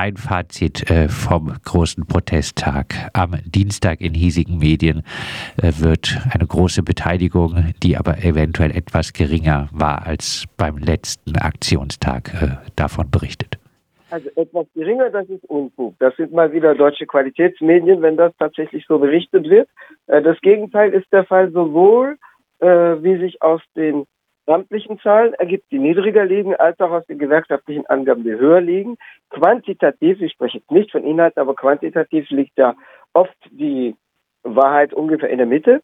dein Fazit äh, vom großen Protesttag. Am Dienstag in hiesigen Medien äh, wird eine große Beteiligung, die aber eventuell etwas geringer war als beim letzten Aktionstag, äh, davon berichtet. Also etwas geringer, das ist Unfug. Das sind mal wieder deutsche Qualitätsmedien, wenn das tatsächlich so berichtet wird. Das Gegenteil ist der Fall sowohl, wie sich aus den amtlichen Zahlen ergibt, die niedriger liegen, als auch aus den gewerkschaftlichen Angaben, die höher liegen. Quantitativ, ich spreche jetzt nicht von Inhalt, aber quantitativ liegt da oft die Wahrheit ungefähr in der Mitte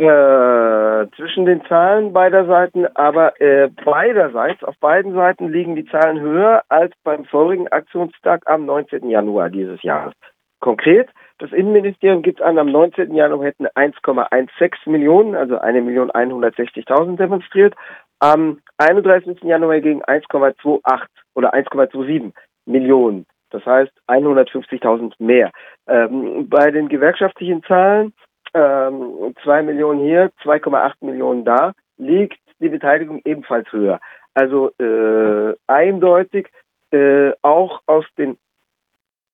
äh, zwischen den Zahlen beider Seiten, aber äh, beiderseits, auf beiden Seiten liegen die Zahlen höher als beim vorigen Aktionstag am 19. Januar dieses Jahres. Konkret, das Innenministerium gibt an, am 19. Januar hätten 1,16 Millionen, also 1.160.000 demonstriert. Am 31. Januar gegen 1,28 oder 1,27 Millionen. Das heißt 150.000 mehr. Ähm, bei den gewerkschaftlichen Zahlen ähm, 2 Millionen hier, 2,8 Millionen da, liegt die Beteiligung ebenfalls höher. Also äh, eindeutig äh, auch aus den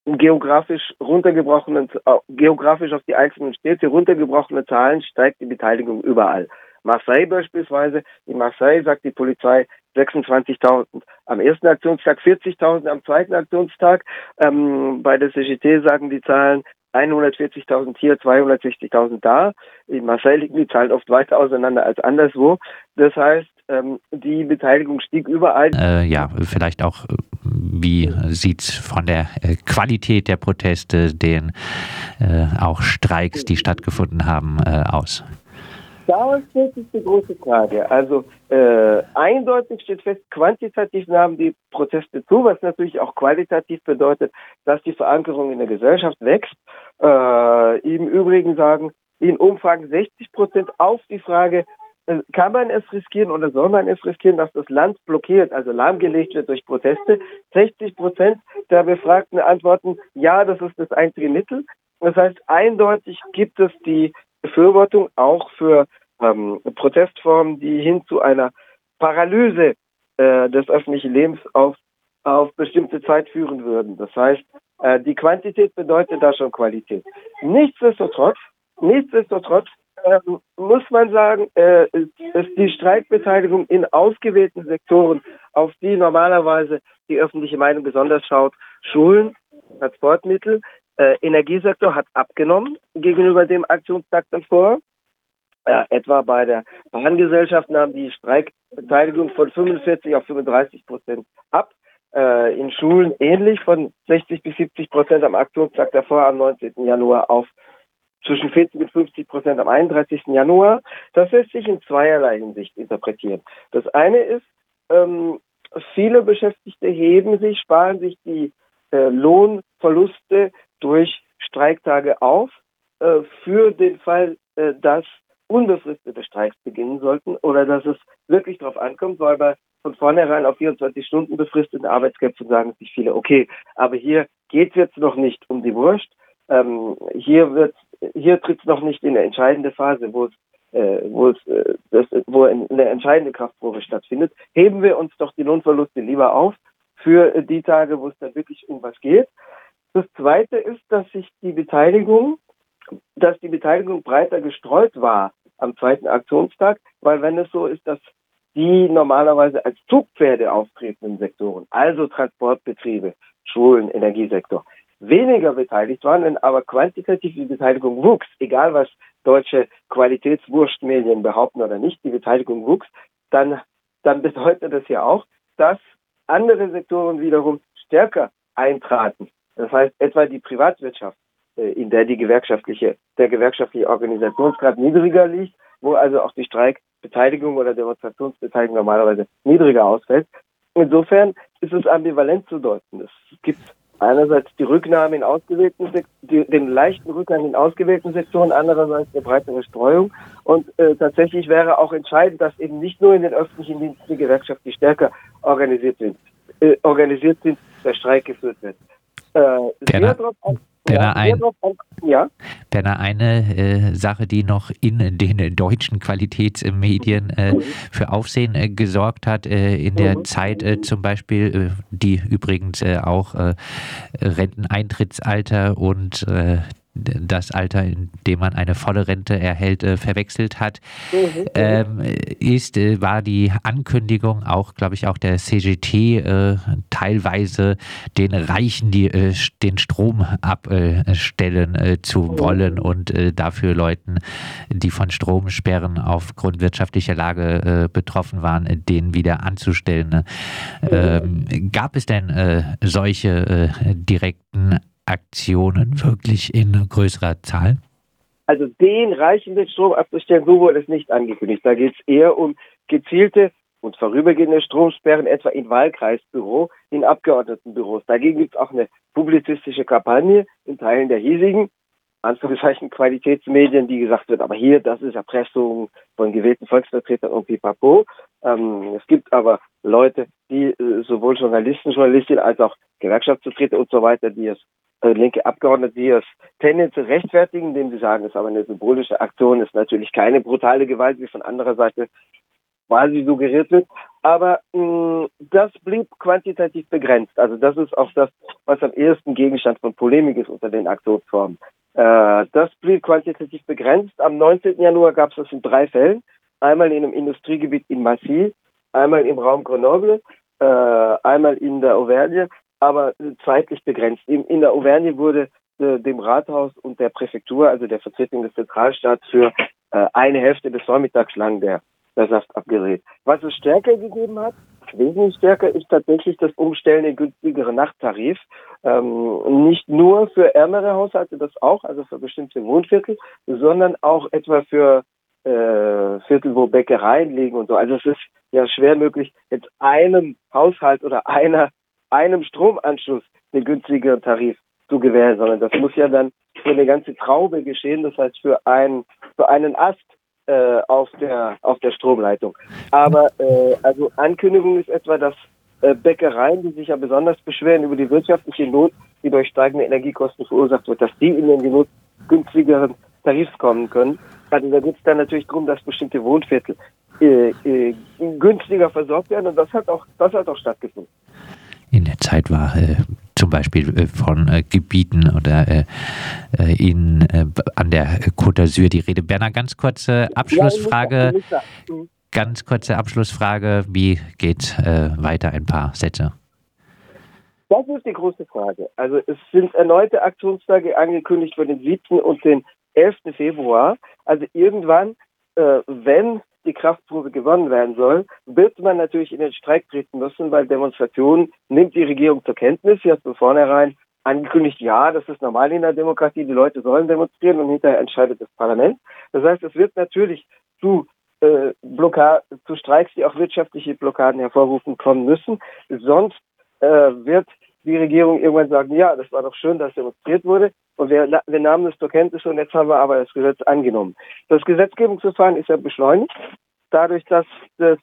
geografisch runtergebrochenen, geografisch auf die einzelnen Städte runtergebrochene Zahlen steigt die Beteiligung überall. Marseille beispielsweise, in Marseille sagt die Polizei 26.000 am ersten Aktionstag, 40.000 am zweiten Aktionstag. Ähm, bei der CGT sagen die Zahlen 140.000 hier, 260.000 da. In Marseille liegen die Zahlen oft weiter auseinander als anderswo. Das heißt, ähm, die Beteiligung stieg überall. Äh, ja, vielleicht auch, äh, wie sieht es von der äh, Qualität der Proteste, den äh, auch Streiks, die stattgefunden haben, äh, aus? Da stellt sich die große Frage. Also äh, eindeutig steht fest, quantitativ nahmen die Proteste zu, was natürlich auch qualitativ bedeutet, dass die Verankerung in der Gesellschaft wächst. Äh, Im Übrigen sagen in Umfang 60 Prozent auf die Frage, kann man es riskieren oder soll man es riskieren, dass das Land blockiert, also lahmgelegt wird durch Proteste? 60 Prozent der Befragten antworten, ja, das ist das einzige Mittel. Das heißt, eindeutig gibt es die Befürwortung auch für ähm, Protestformen, die hin zu einer Paralyse äh, des öffentlichen Lebens auf, auf bestimmte Zeit führen würden. Das heißt, äh, die Quantität bedeutet da schon Qualität. Nichtsdestotrotz, nichtsdestotrotz äh, muss man sagen, äh, ist die Streikbeteiligung in ausgewählten Sektoren, auf die normalerweise die öffentliche Meinung besonders schaut, Schulen, Transportmittel, äh, Energiesektor hat abgenommen gegenüber dem Aktionstag davor. Äh, etwa bei der Bahngesellschaft nahm die Streikbeteiligung von 45 auf 35 Prozent ab. Äh, in Schulen ähnlich von 60 bis 70 Prozent am Aktionstag davor am 19. Januar auf zwischen 40 und 50 Prozent am 31. Januar. Das lässt sich in zweierlei Hinsicht interpretieren. Das eine ist, ähm, viele Beschäftigte heben sich, sparen sich die äh, Lohnverluste durch Streiktage auf, äh, für den Fall, äh, dass unbefristete Streiks beginnen sollten oder dass es wirklich darauf ankommt, weil bei von vornherein auf 24 Stunden befristeten Arbeitskämpfen sagen sich viele, okay, aber hier geht es jetzt noch nicht um die Wurst, ähm, hier wird, hier tritt es noch nicht in eine entscheidende Phase, wo es äh, wo es äh, das, wo eine entscheidende Kraftprobe stattfindet, heben wir uns doch die Lohnverluste lieber auf für die Tage, wo es dann wirklich um was geht. Das zweite ist, dass sich die Beteiligung, dass die Beteiligung breiter gestreut war am zweiten Aktionstag, weil wenn es so ist, dass die normalerweise als Zugpferde auftretenden Sektoren, also Transportbetriebe, Schulen, Energiesektor, weniger beteiligt waren, wenn aber quantitativ die Beteiligung wuchs, egal was deutsche Qualitätswurstmedien behaupten oder nicht, die Beteiligung wuchs, dann, dann bedeutet das ja auch, dass andere Sektoren wiederum stärker eintraten das heißt, etwa die Privatwirtschaft, äh, in der die gewerkschaftliche, der gewerkschaftliche Organisationsgrad niedriger liegt, wo also auch die Streikbeteiligung oder Demonstrationsbeteiligung normalerweise niedriger ausfällt. Insofern ist es ambivalent zu deuten. Es gibt einerseits die Rücknahme in ausgewählten die, den leichten Rückgang in ausgewählten Sektoren, andererseits eine breitere Streuung. Und äh, tatsächlich wäre auch entscheidend, dass eben nicht nur in den öffentlichen Diensten die Gewerkschaft, die stärker organisiert sind, äh, organisiert sind, der Streik geführt wird. Äh, sehr, drauf, sehr, drauf, Ja. Berner, eine äh, Sache, die noch in den deutschen Qualitätsmedien äh, mhm. für Aufsehen äh, gesorgt hat, äh, in der mhm. Zeit äh, zum Beispiel, äh, die übrigens auch Renteneintrittsalter und das Alter, in dem man eine volle Rente erhält, äh, verwechselt hat, mhm. ähm, ist, äh, war die Ankündigung auch, glaube ich, auch der CGT äh, teilweise den Reichen die, äh, den Strom abstellen äh, zu mhm. wollen und äh, dafür Leuten, die von Stromsperren aufgrund wirtschaftlicher Lage betroffen waren, den wieder anzustellen. Mhm. Ähm, gab es denn solche direkten Aktionen wirklich in größerer Zahl? Also den Reichen den Strom abzustellen, so wurde es nicht angekündigt. Da geht es eher um gezielte und vorübergehende Stromsperren, etwa in Wahlkreisbüro, in Abgeordnetenbüros. Dagegen gibt es auch eine publizistische Kampagne in Teilen der hiesigen, Anführungszeichen Qualitätsmedien, die gesagt wird, aber hier, das ist Erpressung von gewählten Volksvertretern und pipapo. Ähm, es gibt aber Leute, die äh, sowohl Journalisten, Journalistinnen als auch Gewerkschaftsvertreter und so weiter, die es äh, linke Abgeordnete, die es tendenziell rechtfertigen, indem sie sagen, es ist aber eine symbolische Aktion, ist natürlich keine brutale Gewalt, wie von anderer Seite quasi suggeriert wird. Aber mh, das blieb quantitativ begrenzt. Also das ist auch das, was am ehesten Gegenstand von Polemik ist unter den Aktionsformen. Äh, das blieb quantitativ begrenzt. Am 19. Januar gab es das in drei Fällen. Einmal in einem Industriegebiet in Massy, einmal im Raum Grenoble, äh, einmal in der Auvergne aber zeitlich begrenzt. In, in der Auvergne wurde äh, dem Rathaus und der Präfektur, also der Vertretung des Zentralstaats, für äh, eine Hälfte des Vormittags lang der, der Saft abgerät. Was es stärker gegeben hat, wesentlich stärker, ist tatsächlich das Umstellen in günstigere Nachttarif. Ähm, nicht nur für ärmere Haushalte, das auch, also für bestimmte Wohnviertel, sondern auch etwa für äh, Viertel, wo Bäckereien liegen und so. Also es ist ja schwer möglich, jetzt einem Haushalt oder einer einem Stromanschluss den günstigeren Tarif zu gewähren, sondern das muss ja dann für eine ganze Traube geschehen, das heißt für einen, für einen Ast äh, auf, der, auf der Stromleitung. Aber äh, also Ankündigung ist etwa, dass äh, Bäckereien, die sich ja besonders beschweren über die wirtschaftliche Not, die durch steigende Energiekosten verursacht wird, dass die in den Not günstigeren Tarifs kommen können. Also da geht es dann natürlich darum, dass bestimmte Wohnviertel äh, äh, günstiger versorgt werden und das hat auch, das hat auch stattgefunden Zeit war, äh, zum Beispiel äh, von äh, Gebieten oder äh, äh, in, äh, an der Côte d'Azur die Rede. Berner, ganz kurze Abschlussfrage. Mhm. Ganz kurze Abschlussfrage. Wie geht weiter? Ein paar Sätze. Das ist die große Frage. Also es sind erneute Aktionstage angekündigt für den 7. und den 11. Februar. Also irgendwann, wenn die Kraftprobe gewonnen werden soll, wird man natürlich in den Streik treten müssen, weil Demonstrationen nimmt die Regierung zur Kenntnis. Sie hat von vornherein angekündigt, ja, das ist normal in der Demokratie, die Leute sollen demonstrieren und hinterher entscheidet das Parlament. Das heißt, es wird natürlich zu äh, Blockade, zu Streiks, die auch wirtschaftliche Blockaden hervorrufen, kommen müssen. Sonst äh, wird die Regierung irgendwann sagen, ja, das war doch schön, dass demonstriert wurde und wir, wir nahmen es zur Kenntnis und jetzt haben wir aber das Gesetz angenommen. Das Gesetzgebungsverfahren ist ja beschleunigt, dadurch, dass, das,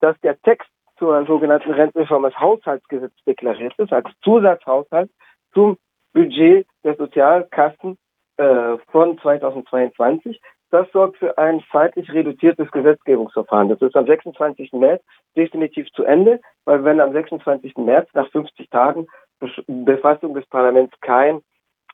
dass der Text zur sogenannten Rentenreform als Haushaltsgesetz deklariert ist, als Zusatzhaushalt zum Budget der Sozialkassen äh, von 2022. Das sorgt für ein zeitlich reduziertes Gesetzgebungsverfahren. Das ist am 26. März definitiv zu Ende, weil wenn am 26. März nach 50 Tagen Befassung des Parlaments kein,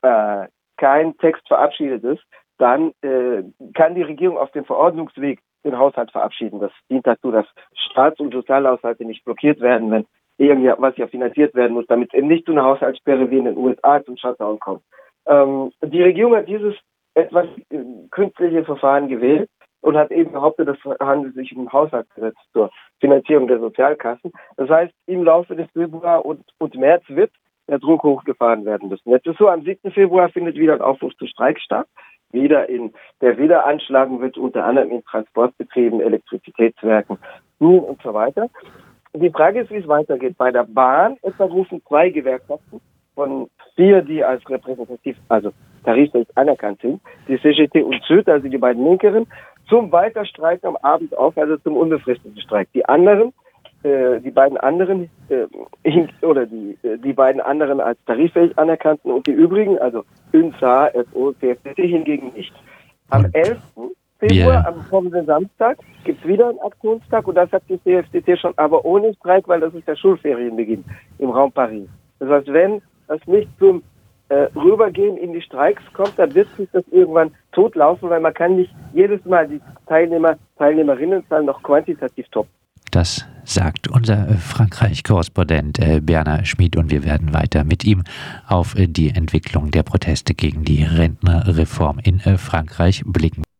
äh, kein Text verabschiedet ist, dann äh, kann die Regierung auf dem Verordnungsweg den Haushalt verabschieden. Das dient dazu, dass Staats- und Sozialhaushalte nicht blockiert werden, wenn irgendwas ja finanziert werden muss, damit eben nicht zu einer Haushaltssperre wie in den USA zum Shutdown kommt. Ähm, die Regierung hat dieses etwas äh, künstliche Verfahren gewählt und hat eben behauptet, es handelt sich um ein Haushaltsgesetz zur Finanzierung der Sozialkassen. Das heißt, im Laufe des Februar und, und März wird der Druck hochgefahren werden müssen. Jetzt ist so, am 7. Februar findet wieder ein Aufruf zu Streik statt. Wieder in, der wieder anschlagen wird, unter anderem in Transportbetrieben, Elektrizitätswerken, Schulen und so weiter. Die Frage ist, wie es weitergeht. Bei der Bahn etwa rufen zwei Gewerkschaften von vier, die als repräsentativ, also tarifrecht anerkannt sind, die CGT und SÜD, also die beiden Linkeren, zum Weiterstreiken am Abend auf, also zum unbefristeten Streik. Die anderen, äh, die beiden anderen äh, oder die, äh, die beiden anderen als tariffähig anerkannten und die übrigen, also ÜNSA, FO, CFDT hingegen nicht. Am 11. Februar, yeah. am kommenden Samstag, gibt es wieder einen Aktionstag und das hat die CFDT schon, aber ohne Streik, weil das ist der Schulferienbeginn im Raum Paris. Das heißt, wenn das nicht zum äh, Rübergehen in die Streiks kommt, dann wird sich das irgendwann totlaufen, weil man kann nicht jedes Mal die Teilnehmer, Teilnehmerinnenzahl noch quantitativ toppen. Das sagt unser Frankreich-Korrespondent äh, Berner Schmid und wir werden weiter mit ihm auf die Entwicklung der Proteste gegen die Rentnerreform in äh, Frankreich blicken.